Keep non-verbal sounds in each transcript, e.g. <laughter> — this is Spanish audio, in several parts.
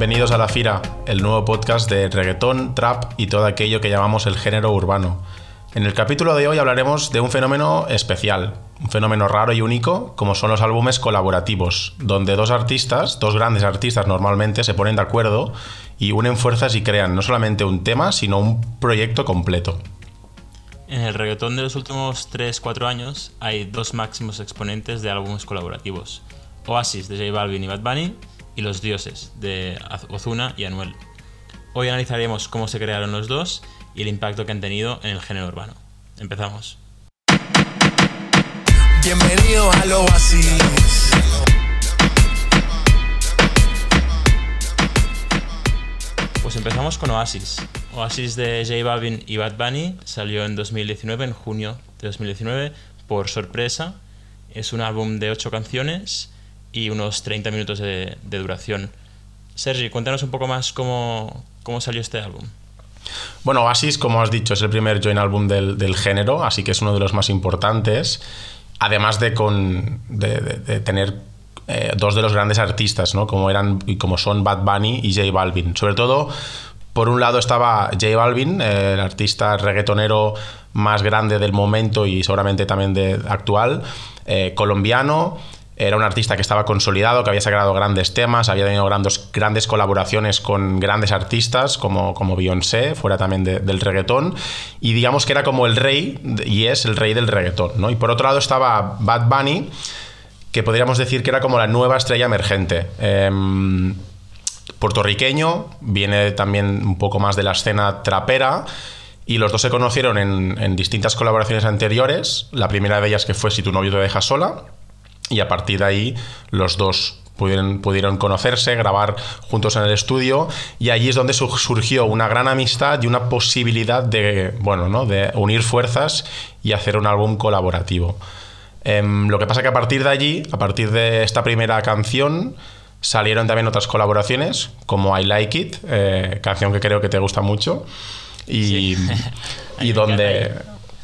Bienvenidos a La Fira, el nuevo podcast de reggaetón, trap y todo aquello que llamamos el género urbano. En el capítulo de hoy hablaremos de un fenómeno especial, un fenómeno raro y único, como son los álbumes colaborativos, donde dos artistas, dos grandes artistas normalmente, se ponen de acuerdo y unen fuerzas y crean no solamente un tema, sino un proyecto completo. En el reggaetón de los últimos 3-4 años hay dos máximos exponentes de álbumes colaborativos. Oasis de J Balvin y Bad Bunny y Los Dioses de Ozuna y Anuel. Hoy analizaremos cómo se crearon los dos y el impacto que han tenido en el género urbano. Empezamos. Bienvenido al Oasis. Pues empezamos con Oasis. Oasis de J Balvin y Bad Bunny salió en 2019, en junio de 2019, por sorpresa. Es un álbum de ocho canciones y unos 30 minutos de, duración. Sergi, cuéntanos un poco más cómo, cómo, salió este álbum. Bueno, Oasis, como has dicho, es el primer joint álbum del, del, género, así que es uno de los más importantes. Además de, con, de, tener eh, dos de los grandes artistas, ¿no? Como eran como son Bad Bunny y J Balvin. Sobre todo, por un lado estaba J Balvin, eh, el artista reggaetonero más grande del momento y seguramente también de actual, eh, colombiano era un artista que estaba consolidado, que había sacado grandes temas, había tenido grandes, grandes colaboraciones con grandes artistas como, como Beyoncé, fuera también del reggaetón, y digamos que era como el rey, y es el rey del reggaetón. ¿no? Y por otro lado estaba Bad Bunny, que podríamos decir que era como la nueva estrella emergente. Em, puertorriqueño, viene también un poco más de la escena trapera, y los dos se conocieron en, en distintas colaboraciones anteriores. La primera de ellas que fue Si tu novio te deja sola, y a partir de ahí los dos pudieron, pudieron conocerse, grabar juntos en el estudio y allí es donde surgió una gran amistad y una posibilidad de, bueno, ¿no? de unir fuerzas y hacer un álbum colaborativo. Em, lo que pasa que a partir de allí, a partir de esta primera canción, salieron también otras colaboraciones, como I Like It, eh, canción que creo que te gusta mucho, y, <laughs> <laughs> y donde,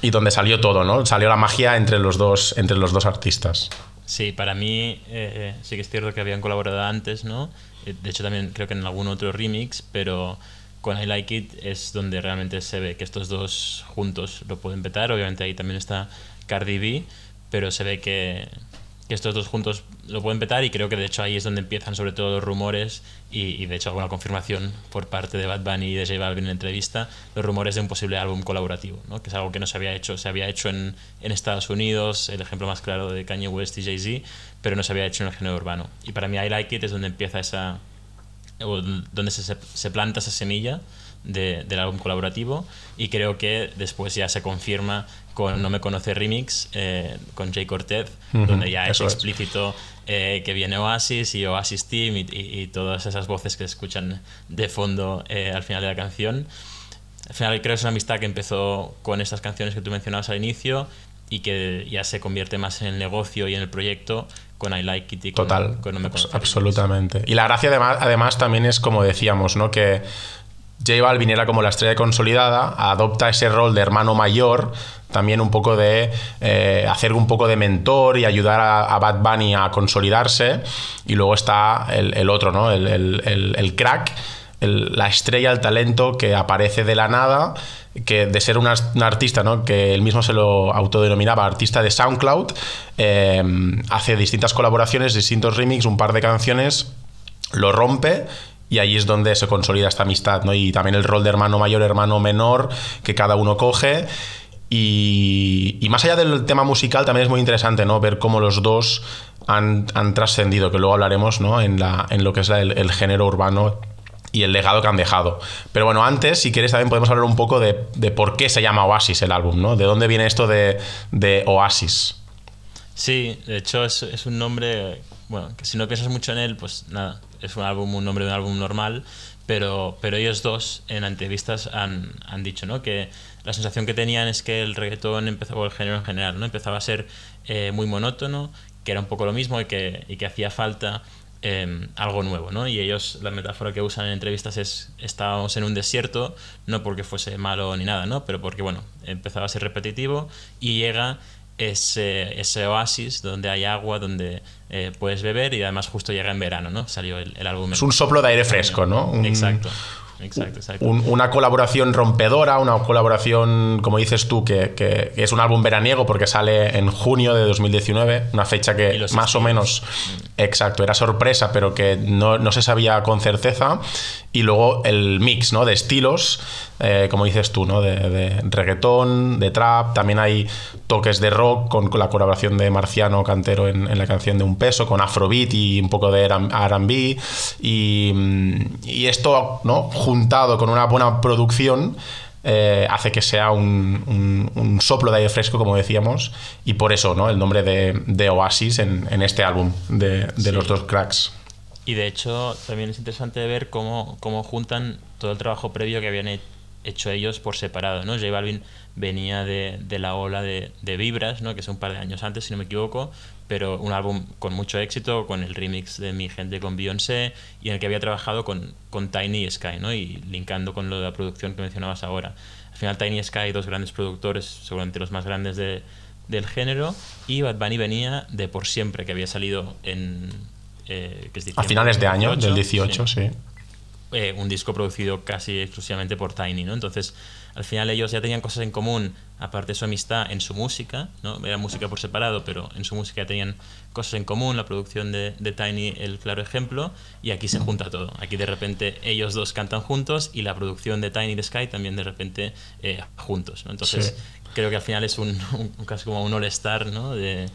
y donde salió todo, ¿no? Salió la magia entre los dos, entre los dos artistas. Sí, para mí eh, eh, sí que es cierto que habían colaborado antes, ¿no? Eh, de hecho, también creo que en algún otro remix, pero con I Like It es donde realmente se ve que estos dos juntos lo pueden petar. Obviamente ahí también está Cardi B, pero se ve que, que estos dos juntos lo pueden petar y creo que de hecho ahí es donde empiezan sobre todo los rumores y, de hecho alguna confirmación por parte de Bad Bunny y de J Balvin en entrevista, los rumores de un posible álbum colaborativo, ¿no? que es algo que no se había hecho, se había hecho en, en Estados Unidos, el ejemplo más claro de Kanye West y Jay-Z, pero no se había hecho en el género urbano. Y para mí I Like It es donde empieza esa, donde se, se planta esa semilla del álbum colaborativo y creo que después ya se confirma con No Me Conoce Remix, eh, con Jay Cortez, donde ya es explícito eh, que viene Oasis y Oasis Team y, todas esas voces que se escuchan de fondo eh, al final de la canción. Al final creo que es una amistad que empezó con estas canciones que tú mencionabas al inicio y que ya se convierte más en el negocio y en el proyecto con I Like It y con, Total, No Me Conoce absolutamente. Y la gracia además, además también es como decíamos, ¿no? que J Balvin era como la estrella consolidada, adopta ese rol de hermano mayor, también un poco de eh, hacer un poco de mentor y ayudar a, Bad Bunny a consolidarse. Y luego está el, otro, ¿no? El, crack, la estrella, el talento que aparece de la nada, que de ser un artista, ¿no? que él mismo se lo autodenominaba artista de SoundCloud, eh, hace distintas colaboraciones, distintos remix, un par de canciones, lo rompe y ahí es donde se consolida esta amistad, ¿no? Y también el rol de hermano mayor, hermano menor, que cada uno coge. Y, y más allá del tema musical, también es muy interesante, ¿no? Ver cómo los dos han, han trascendido, que luego hablaremos, ¿no? En, la, en lo que es el, género urbano y el legado que han dejado. Pero bueno, antes, si quieres, también podemos hablar un poco de, de por qué se llama Oasis el álbum, ¿no? De dónde viene esto de, de Oasis. Sí, de hecho es, es un nombre, bueno, que si no piensas mucho en él, pues nada, es un álbum, un nombre de un álbum normal, pero, pero ellos dos en entrevistas han, han dicho ¿no? que la sensación que tenían es que el reggaetón empezó, o el género en general, ¿no? empezaba a ser eh, muy monótono, que era un poco lo mismo y que, y que hacía falta em, algo nuevo. ¿no? Y ellos, la metáfora que usan en entrevistas es estábamos en un desierto, no porque fuese malo ni nada, ¿no? pero porque bueno, empezaba a ser repetitivo y llega ese, ese oasis donde hay agua, donde eh, puedes beber y además justo llega en verano, ¿no? Salió el, el álbum. Es un soplo de aire fresco, ¿no? Un, Exacto. Exacto, exacto. un- una colaboración rompedora, una colaboración, como dices tú, que, que es un álbum veraniego porque sale en junio de 2019, una fecha que más o menos, exacto, era sorpresa, pero que no, no se sabía con certeza. Y luego el mix ¿no? de estilos, eh, como dices tú, ¿no? de, de reggaetón, de trap, también hay toques de rock con, con la colaboración de Marciano Cantero en, en la canción de Un Peso, con Afrobeat y un poco de RB. Y, y esto, ¿no? juntado con una buena producción, eh, hace que sea un, un- un soplo de aire fresco, como decíamos, y por eso ¿no? el nombre de, de Oasis en, en este álbum de, de Sí. los dos cracks. Y de hecho, también es interesante ver cómo, cómo juntan todo el trabajo previo que habían he- hecho ellos por separado. ¿no? J Balvin venía de, de la ola de, de Vibras, ¿no? que es un par de años antes, si no me equivoco, pero un álbum con mucho éxito, con el remix de Mi Gente con Beyoncé, y en el que había trabajado con, con Tiny Sky, ¿no? y linkando con lo de la producción que mencionabas ahora. Al final, Tiny Sky, dos grandes productores, seguramente los más grandes de, del género, y Bad Bunny venía de Por Siempre, que había salido en... eh, que es A diciembre finales de año, 18, del 18, sí. Eh, un disco producido casi exclusivamente por Tiny, ¿no? Entonces, al final ellos ya tenían cosas en común, aparte de su amistad, en su música, ¿no? Era música por separado, pero en su música ya tenían cosas en común, la producción de, de Tiny el claro ejemplo, y aquí se junta todo. Aquí de repente ellos dos cantan juntos y la producción de Tiny de Sky también de repente eh, juntos, ¿no? Entonces, Sí. creo que al final es un, un- casi como un all-star, ¿no? De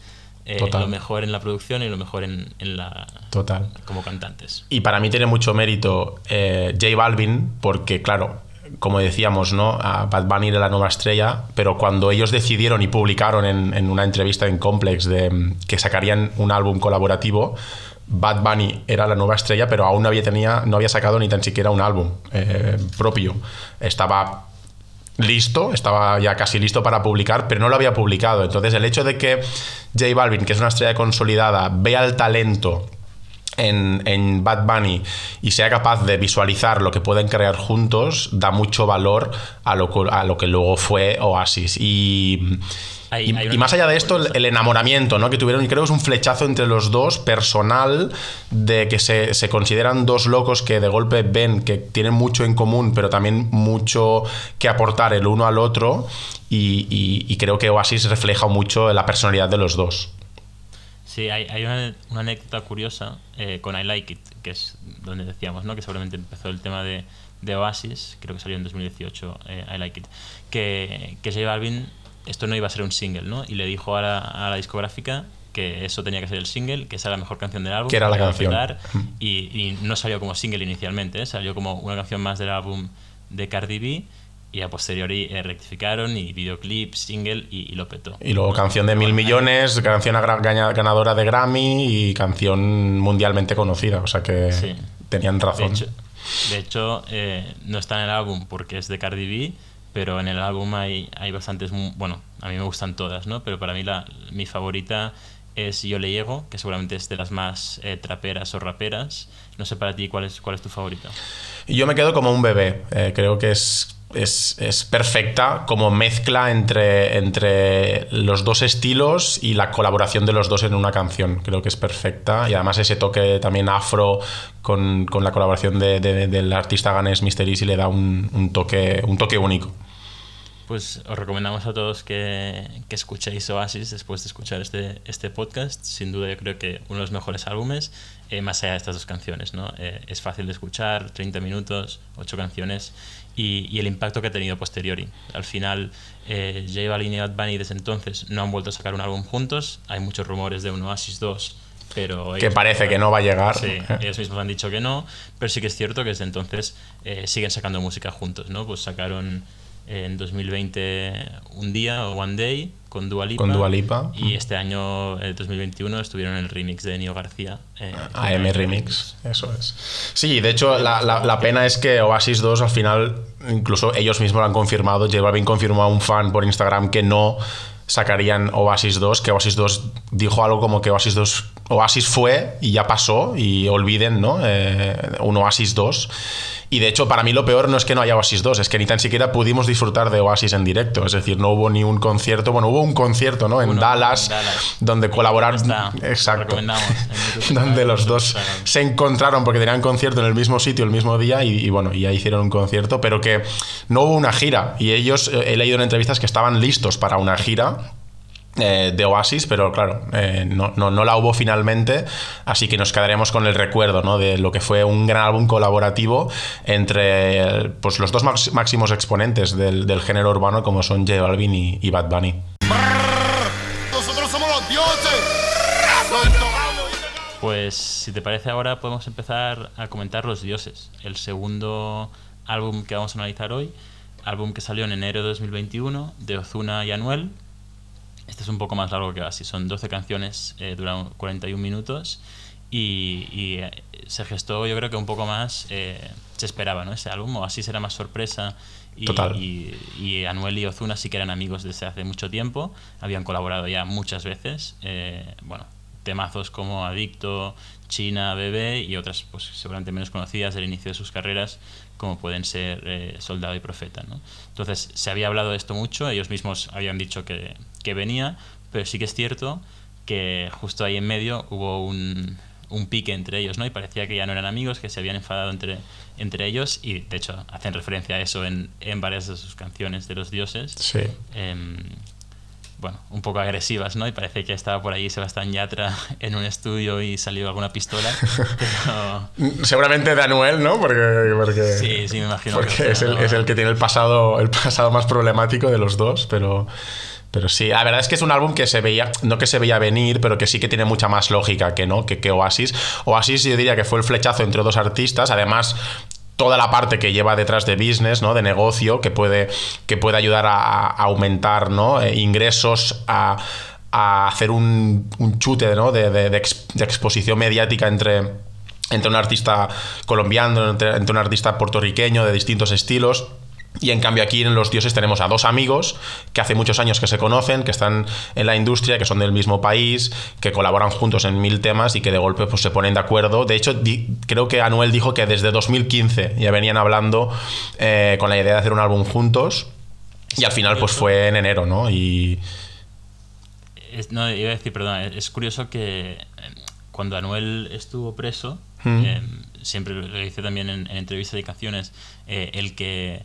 eh, lo mejor en la producción y lo mejor en, en la... Total. como cantantes. Y para mí tiene mucho mérito eh, J Balvin, porque, claro, como decíamos, ¿no? A Bad Bunny era la nueva estrella, pero cuando ellos decidieron y publicaron en, en una entrevista en Complex de, que sacarían un álbum colaborativo, Bad Bunny era la nueva estrella, pero aún no había, tenía, no había sacado ni tan siquiera un álbum eh, propio. Estaba listo, estaba ya casi listo para publicar, pero no lo había publicado. Entonces, el hecho de que J Balvin, que es una estrella consolidada, vea el talento en, en Bad Bunny y sea capaz de visualizar lo que pueden crear juntos, da mucho valor a lo, a lo que luego fue Oasis. Y, Hay- y- hay una y más allá de esto, el, enamoramiento ¿no? que tuvieron, y creo que es un flechazo entre los dos, personal, de que se, se consideran dos locos que de golpe ven que tienen mucho en común, pero también mucho que aportar el uno al otro. Y, y- y creo que Oasis refleja mucho la personalidad de los dos. Sí, hay, hay una, una anécdota curiosa eh, con I Like It, que es donde decíamos, ¿no? Que seguramente empezó el tema de, de Oasis, creo que salió en 2018, eh, I Like It, que, que J Balvin, esto no iba a ser un single, ¿no? Y le dijo a la, a la discográfica que eso tenía que ser el single, que esa era la mejor canción del álbum. Que era la canción. petar, y, y no salió como single inicialmente, ¿eh? salió como una canción más del álbum de Cardi B, y a posteriori eh, rectificaron y videoclip, single, y, y lo petó. Y luego canción de mil millones, canción ganadora de Grammy y canción mundialmente conocida. O sea que Sí. tenían De razón. hecho, de hecho eh, no está en el álbum porque es de Cardi B, pero en el álbum hay, hay bastantes, bueno, a mí me gustan todas, ¿no? Pero para mí la, mi favorita es Yo le llego, que seguramente es de las más eh, traperas o raperas. No sé para ti cuál es, cuál es tu favorita. Yo me quedo como un bebé. Eh, creo que es, es, es perfecta como mezcla entre, entre los dos estilos y la colaboración de los dos en una canción. Creo que es perfecta. Y además ese toque también afro con, con la colaboración de- de- del artista ganés Mr. Easy le da un, un toque, un toque único. Pues os recomendamos a todos que, que escuchéis Oasis después de escuchar este, este podcast. Sin duda yo creo que uno de los mejores álbumes, eh, más allá de estas dos canciones. ¿no? Eh, es fácil de escuchar, 30 minutos, 8 canciones, y, y el impacto que ha tenido posteriori. Al final, eh, J Balvin y Bad Bunny desde entonces no han vuelto a sacar un álbum juntos. Hay muchos rumores de un Oasis 2, pero... Que parece que no va a llegar. Sí, ellos mismos han dicho que no, pero sí que es cierto que desde entonces eh, siguen sacando música juntos, ¿no? Pues sacaron en 2020 un día o One Day con Dua Lipa. Con Dua Lipa. Y este año, eh, 2021, estuvieron en el remix de Nio García. eh, AM Remix, eso es. Sí, de hecho, la, la- la pena es que Oasis 2 al final, incluso ellos mismos lo han confirmado. J Balvin confirmó a un fan por Instagram que no sacarían Oasis 2, que Oasis 2 dijo algo como que Oasis 2 Oasis fue y ya pasó y olviden, ¿no? Eh, un Oasis 2. Y de hecho, para mí lo peor no es que no haya Oasis 2, es que ni tan siquiera pudimos disfrutar de Oasis en directo. Es decir, no hubo ni un concierto. Bueno, hubo un concierto, ¿no? En, Dallas, donde colaboraron. Exacto. <laughs> donde los dos se encontraron porque tenían concierto en el mismo sitio el mismo día y, bueno, ya hicieron un concierto, pero que no hubo una gira. Y ellos, eh, he leído en entrevistas que estaban listos para una gira eh, de Oasis, pero claro, eh, no, no, la hubo finalmente, así que nos quedaremos con el recuerdo ¿no? de lo que fue un gran álbum colaborativo entre pues, los dos máximos exponentes del, del, género urbano como son J Balvin y, Bad Bunny. Nosotros somos los dioses. Pues si te parece ahora podemos empezar a comentar Los Dioses, el segundo álbum que vamos a analizar hoy, álbum que salió en enero de 2021 de Ozuna y Anuel este es un poco más largo que así, son 12 canciones, eh, duran 41 minutos y, eh, se gestó yo creo que un poco más, eh, se esperaba ¿no? ese álbum, o así será más sorpresa. Y, Y, Anuel y Ozuna sí que eran amigos desde hace mucho tiempo, habían colaborado ya muchas veces, bueno, temazos como Adicto, China, Bebé y otras pues seguramente menos conocidas del inicio de sus carreras como pueden ser Soldado y Profeta. ¿no? Entonces se había hablado de esto mucho, ellos mismos habían dicho que, que venía, pero sí que es cierto que justo ahí en medio hubo un, un pique entre ellos, ¿no? Y parecía que ya no eran amigos, que se habían enfadado entre, entre ellos, y de hecho hacen referencia a eso en, en varias de sus canciones de los dioses. Sí. Em, bueno, un poco agresivas, ¿no? Y parece que estaba por ahí Sebastián Yatra <laughs> en un estudio y salió alguna pistola. <laughs> Seguramente de Anuel, ¿no? Porque, porque sí, sí, me imagino. Porque es, el, es el que tiene el pasado, el pasado más problemático de los dos, pero... Pero sí, la verdad es que es un álbum que se veía, no que se veía venir, pero que sí que tiene mucha más lógica que no, que, que Oasis. Oasis yo diría que fue el flechazo entre dos artistas, además toda la parte que lleva detrás de business, ¿no? De negocio, que puede, que ayudar a, aumentar, ¿no? Eh, ingresos, a, hacer un, chute, ¿no? De, exposición mediática entre entre un artista colombiano, entre, un artista puertorriqueño de distintos estilos. Y en cambio aquí en Los Dioses tenemos a dos amigos que hace muchos años que se conocen, que están en la industria, que son del mismo país, que colaboran juntos en mil temas y que de golpe pues, se ponen de acuerdo. De hecho, creo que Anuel dijo que desde 2015 ya venían hablando eh, con la idea de hacer un álbum juntos y al final pues fue en enero, ¿no? Y... no, iba a decir, perdón, es curioso que eh, cuando Anuel estuvo preso, eh, siempre lo dice también en, entrevistas de canciones, el que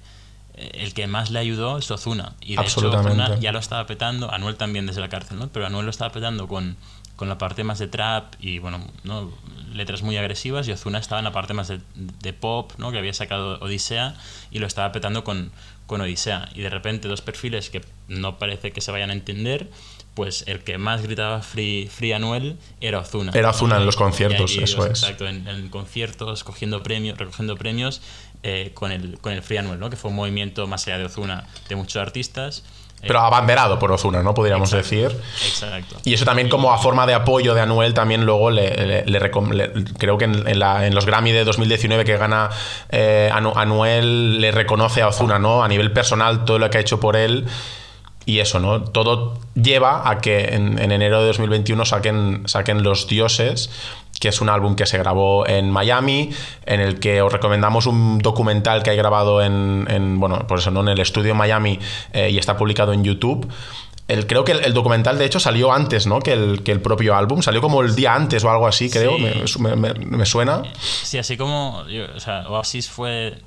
el que más le ayudó es Ozuna. Y de hecho Ozuna ya lo estaba petando, Anuel también desde la cárcel, ¿no? Pero Anuel lo estaba petando con, con la parte más de trap y, bueno, ¿no? letras muy agresivas y Ozuna estaba en la parte más de, de, pop, ¿no? Que había sacado Odisea y lo estaba petando con, con Odisea. Y de repente dos perfiles que no parece que se vayan a entender pues el que más gritaba Free, free Anuel era Ozuna. Era Ozuna en los conciertos, eso es. Exacto, en, en, conciertos, cogiendo premios, recogiendo premios eh, con, el, con el Free Anuel, ¿no? que fue un movimiento más allá de Ozuna de muchos artistas. Pero abanderado por Ozuna, ¿no? Podríamos decir. Exacto. Y eso también como a forma de apoyo de Anuel también luego le, creo que en, los Grammy de 2019 que gana eh, Anuel le reconoce a Ozuna, ¿no? A nivel personal todo lo que ha hecho por él y eso, ¿no? Todo lleva a que en, en enero de 2021 saquen, saquen Los Dioses, que es un álbum que se grabó en Miami, en el que os recomendamos un documental que hay grabado en, bueno, por eso, ¿no? En el estudio Miami eh, y está publicado en YouTube. El, creo que el, documental, de hecho, salió antes, ¿no? Que el, que el propio álbum. Salió como el día antes o algo así, creo. Me, suena. Sí, así como. o sea, Oasis fue.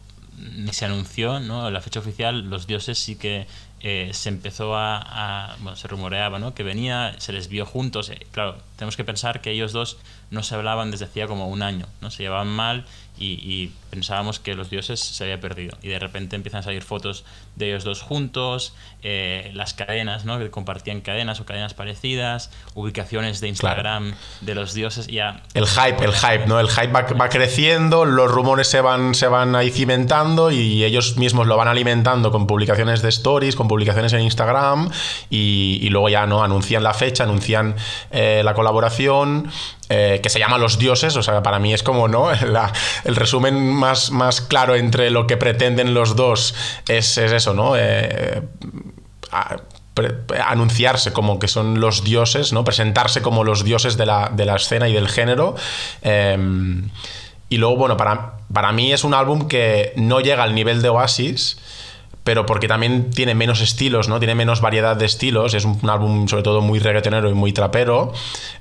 Se anunció, ¿no? La fecha oficial, los dioses sí que eh, se empezó a, bueno, se rumoreaba, ¿no? Que venía, se les vio juntos. Eh, claro, tenemos que pensar que ellos dos no se hablaban desde hacía como un año, ¿no? Se llevaban mal y, pensábamos que los dioses se había perdido. Y de repente empiezan a salir fotos de ellos dos juntos, eh, las cadenas, ¿no? Que compartían cadenas o cadenas parecidas, ubicaciones de Instagram de los dioses, ya... El hype, el hype, ¿no? El hype va, creciendo, los rumores se van, se van ahí cimentando y ellos mismos lo van alimentando con publicaciones de stories, con publicaciones en Instagram y, luego ya, ¿no? Anuncian la fecha, anuncian eh, la colaboración eh, que se llama Los Dioses, o sea, para mí es como, ¿no? <laughs> el resumen más, más claro entre lo que pretenden los dos es, eso, ¿no? Eh, anunciarse como que son los dioses, ¿no? Presentarse como los dioses de la, de la escena y del género. Em, y luego, bueno, para, para mí es un álbum que no llega al nivel de Oasis, pero porque también tiene menos estilos, ¿no? Tiene menos variedad de estilos, es un, álbum sobre todo muy reggaetonero y muy trapero,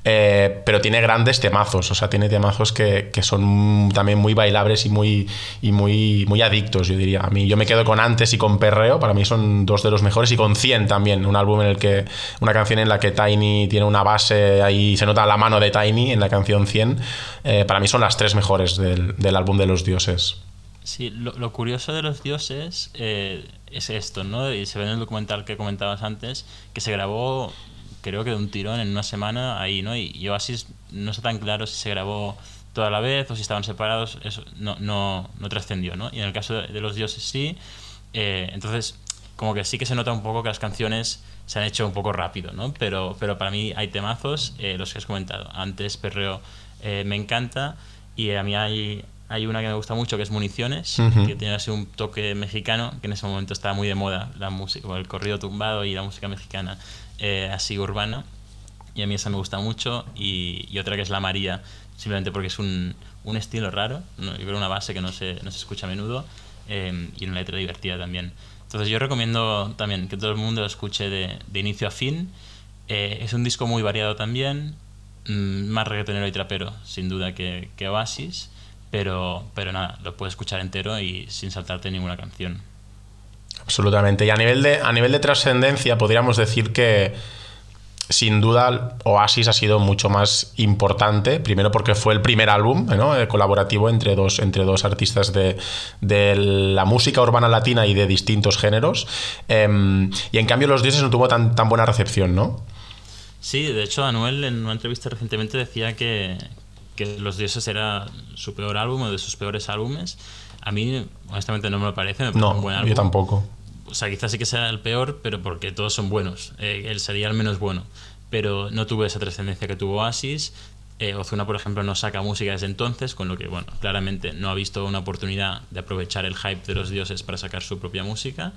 eh, pero tiene grandes temazos, o sea, tiene temazos que, que, son también muy bailables y muy, y muy, muy adictos, yo diría. A mí, yo me quedo con Antes y con Perreo, para mí son dos de los mejores, y con 100 también, un álbum en el que, una canción en la que Tiny tiene una base, ahí se nota la mano de Tiny en la canción 100, eh, para mí son las tres mejores del, del álbum de los dioses. Sí, lo, curioso de los dioses eh, es esto, ¿no? Y se ve en el documental que comentabas antes, que se grabó, creo que de un tirón en una semana ahí, ¿no? Y, yo así no está tan claro si se grabó toda la vez o si estaban separados, eso no, no, no trascendió, ¿no? Y en el caso de, los dioses sí, eh, entonces como que sí que se nota un poco que las canciones se han hecho un poco rápido, ¿no? Pero, pero para mí hay temazos, eh, los que has comentado. Antes Perreo me encanta y a mí hay, hay una que me gusta mucho que es Municiones, que tiene así un toque mexicano, que en ese momento estaba muy de moda, la música, el corrido tumbado y la música mexicana eh, así urbana. Y a mí esa me gusta mucho. Y, otra que es La María, simplemente porque es un, un estilo raro, yo creo una base que no se, no se escucha a menudo eh, y una letra divertida también. Entonces yo recomiendo también que todo el mundo lo escuche de, de inicio a fin. Eh, es un disco muy variado también, mm, más reggaetonero y trapero, sin duda, que, que Oasis. Pero, pero nada, lo puedes escuchar entero y sin saltarte ninguna canción. Absolutamente. Y a nivel de, a nivel de trascendencia, podríamos decir que sin duda Oasis ha sido mucho más importante, primero porque fue el primer álbum ¿no? Eh, colaborativo entre dos, entre dos artistas de, de, la música urbana latina y de distintos géneros. Em, y en cambio Los Dioses no tuvo tan, tan buena recepción, ¿no? Sí, de hecho Anuel en una entrevista recientemente decía que, que Los Dioses era su peor álbum o de sus peores álbumes. A mí, honestamente, no me lo parece. Me no, un buen álbum. yo tampoco. O sea, quizás sí que sea el peor, pero porque todos son buenos. Eh, él sería el menos bueno. Pero no tuvo esa trascendencia que tuvo Oasis. Eh, Ozuna, por ejemplo, no saca música desde entonces, con lo que, bueno, claramente no ha visto una oportunidad de aprovechar el hype de los dioses para sacar su propia música.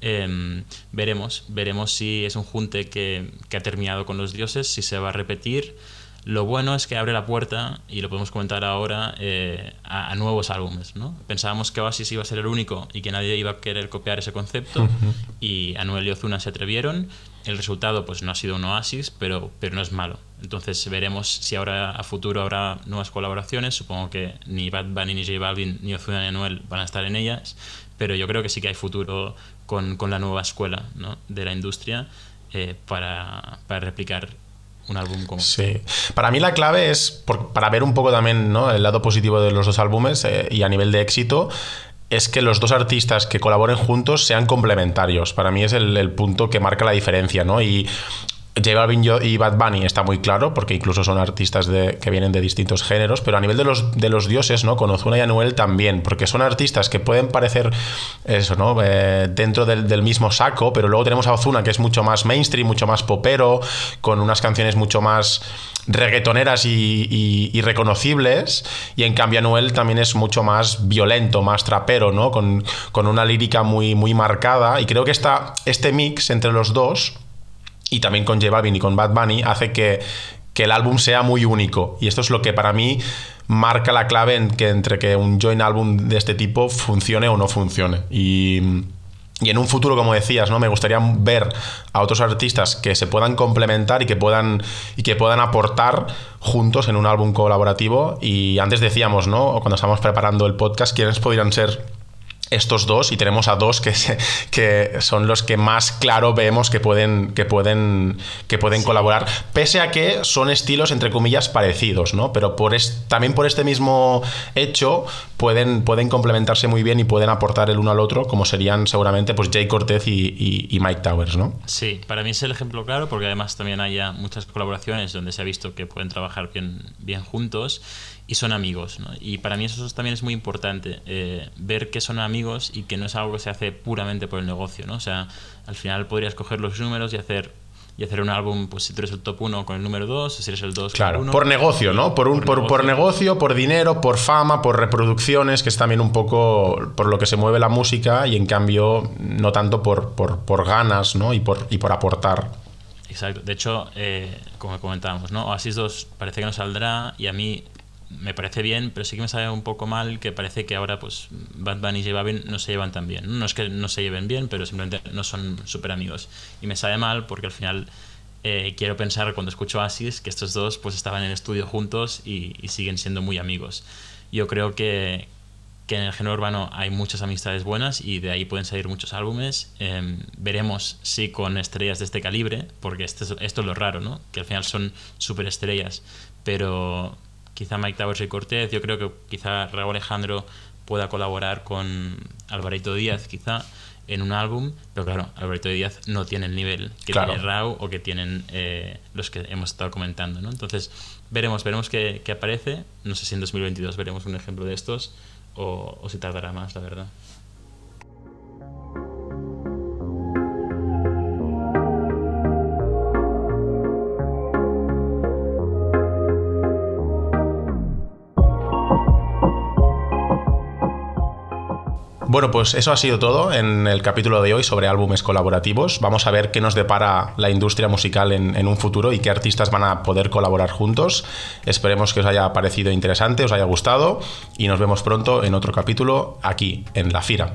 Em, veremos, veremos si es un junte que, que ha terminado con los dioses, si se va a repetir lo bueno es que abre la puerta, y lo podemos comentar ahora, eh, a, nuevos álbumes. ¿no? Pensábamos que Oasis iba a ser el único y que nadie iba a querer copiar ese concepto, y Anuel y Ozuna se atrevieron. El resultado pues no ha sido un Oasis, pero, pero no es malo. Entonces veremos si ahora a futuro habrá nuevas colaboraciones. Supongo que ni Bad Bunny, ni J Balvin, ni Ozuna ni Anuel van a estar en ellas, pero yo creo que sí que hay futuro con, con la nueva escuela ¿no? de la industria eh, para, para replicar un álbum como Sí. Para mí la clave es, para ver un poco también ¿no? el lado positivo de los dos álbumes eh, y a nivel de éxito, es que los dos artistas que colaboren juntos sean complementarios. Para mí es el, el punto que marca la diferencia, ¿no? Y J Balvin y Bad Bunny está muy claro, porque incluso son artistas que vienen de distintos géneros, pero a nivel de los, de los dioses, ¿no? Con Ozuna y Anuel también, porque son artistas que pueden parecer eso, ¿no? Eh, dentro del, mismo saco, pero luego tenemos a Ozuna, que es mucho más mainstream, mucho más popero, con unas canciones mucho más reggaetoneras y, reconocibles, y en cambio Anuel también es mucho más violento, más trapero, ¿no? Con, con una lírica muy, muy marcada, y creo que esta, este mix entre los dos y también con J Balvin y con Bad Bunny hace que, el álbum sea muy único. Y esto es lo que para mí marca la clave en que, entre que un joint álbum de este tipo funcione o no funcione. Y, en un futuro, como decías, ¿no? Me gustaría ver a otros artistas que se puedan complementar y que puedan, y que puedan aportar juntos en un álbum colaborativo. Y antes decíamos, ¿no? Cuando estábamos preparando el podcast, quiénes podrían ser estos dos y tenemos a dos que, que son los que más claro vemos que pueden, que pueden, que pueden colaborar, pese a que son estilos entre comillas parecidos, ¿no? Pero por también por este mismo hecho pueden, pueden complementarse muy bien y pueden aportar el uno al otro, como serían seguramente pues Jay Cortez y, y, Mike Towers, ¿no? Sí, para mí es el ejemplo claro porque además también hay muchas colaboraciones donde se ha visto que pueden trabajar bien, bien juntos y son amigos. ¿no? Y para mí eso también es muy importante, eh, ver que son amigos y que no es algo que se hace puramente por el negocio. ¿no? O sea, al final podrías coger los números y hacer y hacer un álbum, pues si tú eres el top 1 con el número 2, o si eres el 2 Claro, con el 1. por negocio, ¿no? Por, un, por, por negocio, por dinero, por fama, por reproducciones, que es también un poco por lo que se mueve la música y en cambio no tanto por, por, por ganas, ¿no? Y por, y por aportar. Exacto. De hecho, eh, como comentábamos, ¿no? Oasis 2 parece que no saldrá y a mí me parece bien, pero sí que me sabe un poco mal que parece que ahora pues Bad Bunny y J Balvin no se llevan tan bien. No es que no se lleven bien, pero simplemente no son súper amigos. Y me sabe mal porque al final eh, quiero pensar cuando escucho Oasis que estos dos pues estaban en el estudio juntos y, siguen siendo muy amigos. Yo creo que, que en el género urbano hay muchas amistades buenas y de ahí pueden salir muchos álbumes. Eh, veremos si con estrellas de este calibre, porque esto es, esto es lo raro, ¿no? Que al final son súper estrellas, pero quizá Mike Towers y Cortez, yo creo que quizá Raúl Alejandro pueda colaborar con Alvarito Díaz, quizá en un álbum, pero claro, Alvarito Díaz no tiene el nivel que Claro. tiene Raúl o que tienen eh, los que hemos estado comentando, ¿no? Entonces, veremos, veremos qué, qué aparece. No sé si en 2022 veremos un ejemplo de estos o, o si tardará más, la verdad. Bueno, pues eso ha sido todo en el capítulo de hoy sobre álbumes colaborativos. Vamos a ver qué nos depara la industria musical en, un futuro y qué artistas van a poder colaborar juntos. Esperemos que os haya parecido interesante, os haya gustado y nos vemos pronto en otro capítulo aquí, en La Fira.